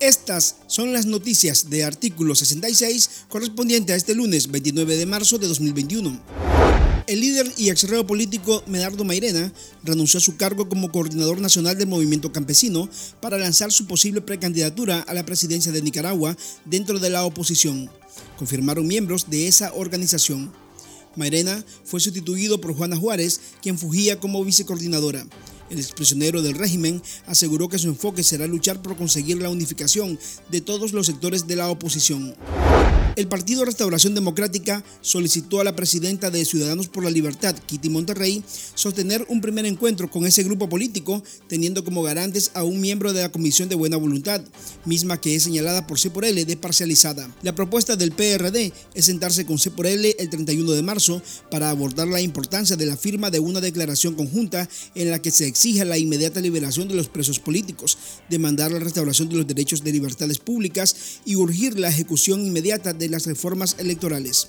Estas son las noticias de artículo 66 correspondiente a este lunes 29 de marzo de 2021. El líder y exreo político Medardo Mairena renunció a su cargo como coordinador nacional del movimiento campesino para lanzar su posible precandidatura a la presidencia de Nicaragua dentro de la oposición, confirmaron miembros de esa organización. Mairena fue sustituido por Juana Juárez, quien fugía como vicecoordinadora. El exprisionero del régimen aseguró que su enfoque será luchar por conseguir la unificación de todos los sectores de la oposición. El Partido Restauración Democrática solicitó a la presidenta de Ciudadanos por la Libertad, Kitty Monterrey, sostener un primer encuentro con ese grupo político, teniendo como garantes a un miembro de la Comisión de Buena Voluntad, misma que es señalada por C por L de parcializada. La propuesta del PRD es sentarse con C por L el 31 de marzo para abordar la importancia de la firma de una declaración conjunta en la que se exija la inmediata liberación de los presos políticos, demandar la restauración de los derechos de libertades públicas y urgir la ejecución inmediata de las reformas electorales.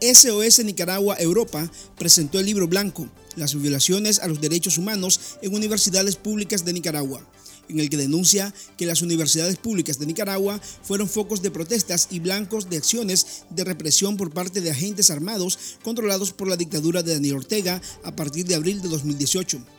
SOS Nicaragua Europa presentó el libro blanco, Las violaciones a los derechos humanos en universidades públicas de Nicaragua en el que denuncia que las universidades públicas de Nicaragua fueron focos de protestas y blancos de acciones de represión por parte de agentes armados controlados por la dictadura de Daniel Ortega a partir de abril de 2018.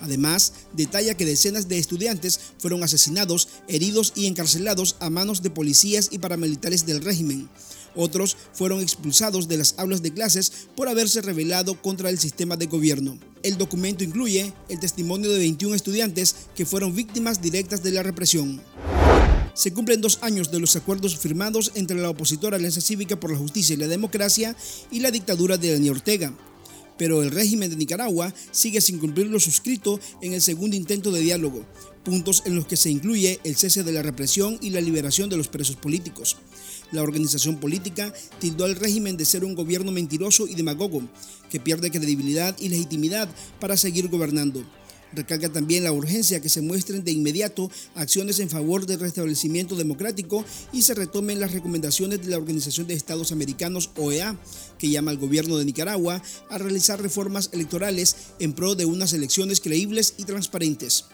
Además, detalla que decenas de estudiantes fueron asesinados, heridos y encarcelados a manos de policías y paramilitares del régimen. Otros fueron expulsados de las aulas de clases por haberse rebelado contra el sistema de gobierno. El documento incluye el testimonio de 21 estudiantes que fueron víctimas directas de la represión. Se cumplen dos años de los acuerdos firmados entre la opositora Alianza Cívica por la Justicia y la Democracia y la dictadura de Daniel Ortega pero el régimen de Nicaragua sigue sin cumplir lo suscrito en el segundo intento de diálogo, puntos en los que se incluye el cese de la represión y la liberación de los presos políticos. La organización política tildó al régimen de ser un gobierno mentiroso y demagogo, que pierde credibilidad y legitimidad para seguir gobernando. Recalca también la urgencia que se muestren de inmediato acciones en favor del restablecimiento democrático y se retomen las recomendaciones de la Organización de Estados Americanos, OEA, que llama al gobierno de Nicaragua a realizar reformas electorales en pro de unas elecciones creíbles y transparentes.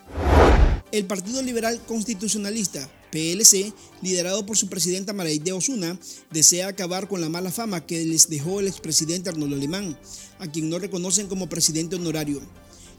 El Partido Liberal Constitucionalista, PLC, liderado por su presidenta Maraide Osuna, desea acabar con la mala fama que les dejó el expresidente Arnoldo Alemán, a quien no reconocen como presidente honorario.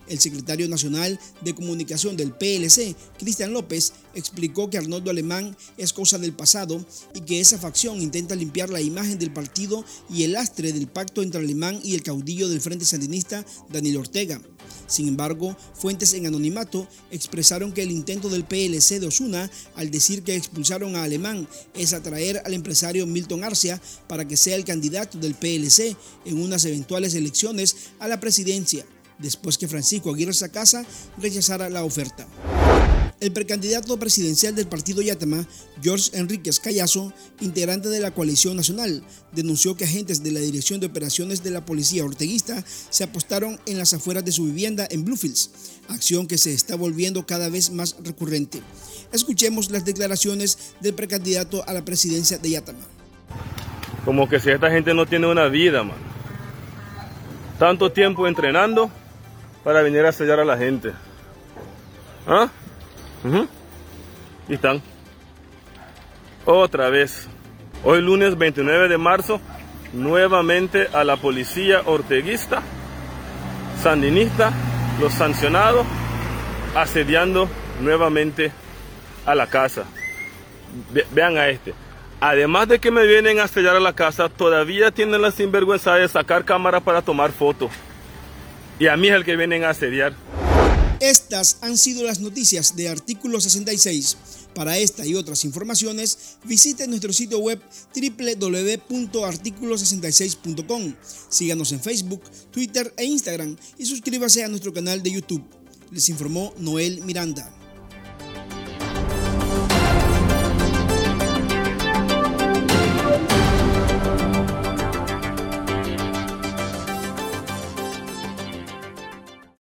El secretario nacional de comunicación del PLC, Cristian López, explicó que Arnoldo Alemán es cosa del pasado y que esa facción intenta limpiar la imagen del partido y el lastre del pacto entre Alemán y el caudillo del Frente Sandinista, Daniel Ortega. Sin embargo, fuentes en anonimato expresaron que el intento del PLC de Osuna al decir que expulsaron a Alemán es atraer al empresario Milton Arcia para que sea el candidato del PLC en unas eventuales elecciones a la presidencia después que Francisco Aguirre Sacasa rechazara la oferta. El precandidato presidencial del partido Yatama, George Enríquez Callazo, integrante de la coalición nacional, denunció que agentes de la Dirección de Operaciones de la Policía Orteguista se apostaron en las afueras de su vivienda en Bluefields, acción que se está volviendo cada vez más recurrente. Escuchemos las declaraciones del precandidato a la presidencia de Yatama. Como que si esta gente no tiene una vida, man. Tanto tiempo entrenando para venir a sellar a la gente. ¿Ah? Y están. Otra vez. Hoy lunes 29 de marzo, nuevamente a la policía orteguista, sandinista, los sancionados, asediando nuevamente a la casa. vean a este. Además de que me vienen a sellar a la casa, todavía tienen la sinvergüenza de sacar cámara para tomar fotos y a mí es el que vienen a asediar. Estas han sido las noticias de Artículo 66. Para esta y otras informaciones, visite nuestro sitio web www.articulo66.com. Síganos en Facebook, Twitter e Instagram y suscríbase a nuestro canal de YouTube. Les informó Noel Miranda.